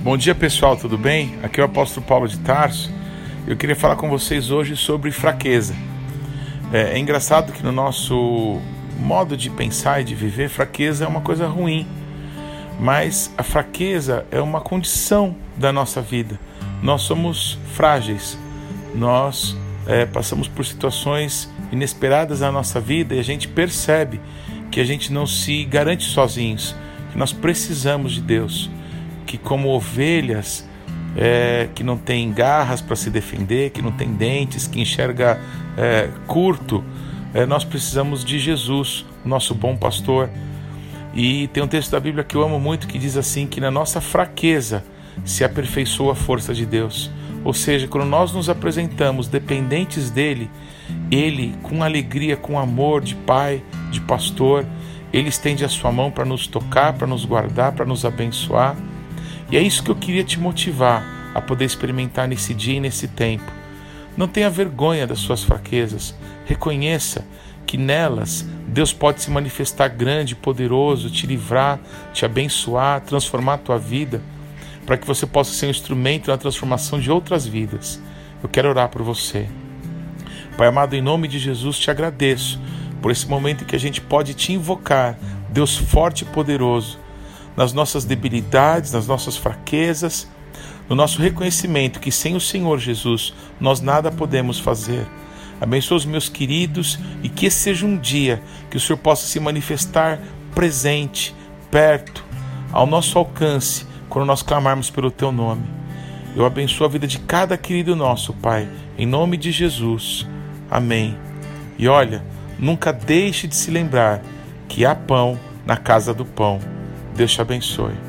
Bom dia pessoal, tudo bem? Aqui é o apóstolo Paulo de Tarso. Eu queria falar com vocês hoje sobre fraqueza. É, é, engraçado que no nosso modo de pensar e de viver, fraqueza é uma coisa ruim. Mas a fraqueza é uma condição da nossa vida. Nós somos frágeis, nós é, passamos por situações inesperadas na nossa vida e a gente percebe que a gente não se garante sozinhos, que nós precisamos de Deus que, como ovelhas, é, que não tem garras para se defender, que não tem dentes, que enxerga é, curto, é, nós precisamos de Jesus, nosso bom pastor. E tem um texto da Bíblia que eu amo muito que diz assim: que na nossa fraqueza se aperfeiçoa a força de Deus. Ou seja, quando nós nos apresentamos dependentes dele, ele, com alegria, com amor de pai, de pastor, ele estende a sua mão para nos tocar, para nos guardar, para nos abençoar. E é isso que eu queria te motivar a poder experimentar nesse dia e nesse tempo. Não tenha vergonha das suas fraquezas. Reconheça que nelas Deus pode se manifestar grande, poderoso, te livrar, te abençoar, transformar a tua vida, para que você possa ser um instrumento na transformação de outras vidas. Eu quero orar por você. Pai amado, em nome de Jesus, te agradeço por esse momento em que a gente pode te invocar, Deus forte e poderoso nas nossas debilidades, nas nossas fraquezas, no nosso reconhecimento que sem o Senhor Jesus nós nada podemos fazer. Abençoa os meus queridos e que seja um dia que o Senhor possa se manifestar presente, perto, ao nosso alcance, quando nós clamarmos pelo Teu nome. Eu abençoo a vida de cada querido nosso, Pai, em nome de Jesus. Amém. E olha, nunca deixe de se lembrar que há pão na casa do pão. Deus te abençoe.